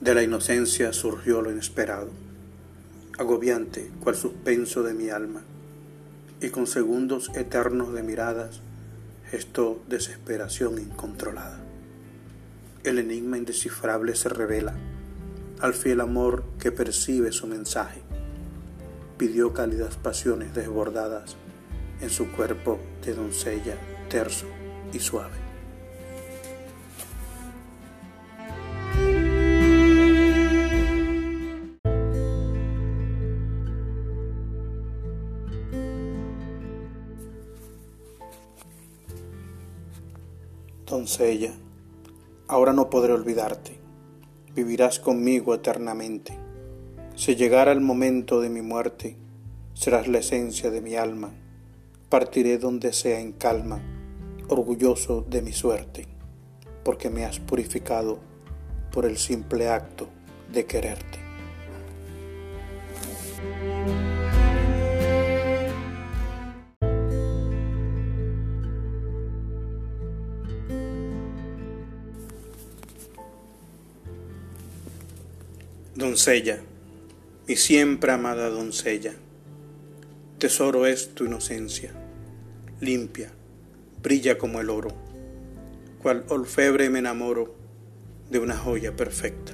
De la inocencia surgió lo inesperado, agobiante cual suspenso de mi alma, y con segundos eternos de miradas gestó desesperación incontrolada. El enigma indescifrable se revela al fiel amor que percibe su mensaje. Pidió cálidas pasiones desbordadas en su cuerpo de doncella terso y suave. Doncella, ahora no podré olvidarte, vivirás conmigo eternamente. Si llegara el momento de mi muerte, serás la esencia de mi alma, partiré donde sea en calma, orgulloso de mi suerte, porque me has purificado por el simple acto de quererte. Doncella, mi siempre amada doncella, tesoro es tu inocencia, limpia, brilla como el oro, cual orfebre me enamoro de una joya perfecta.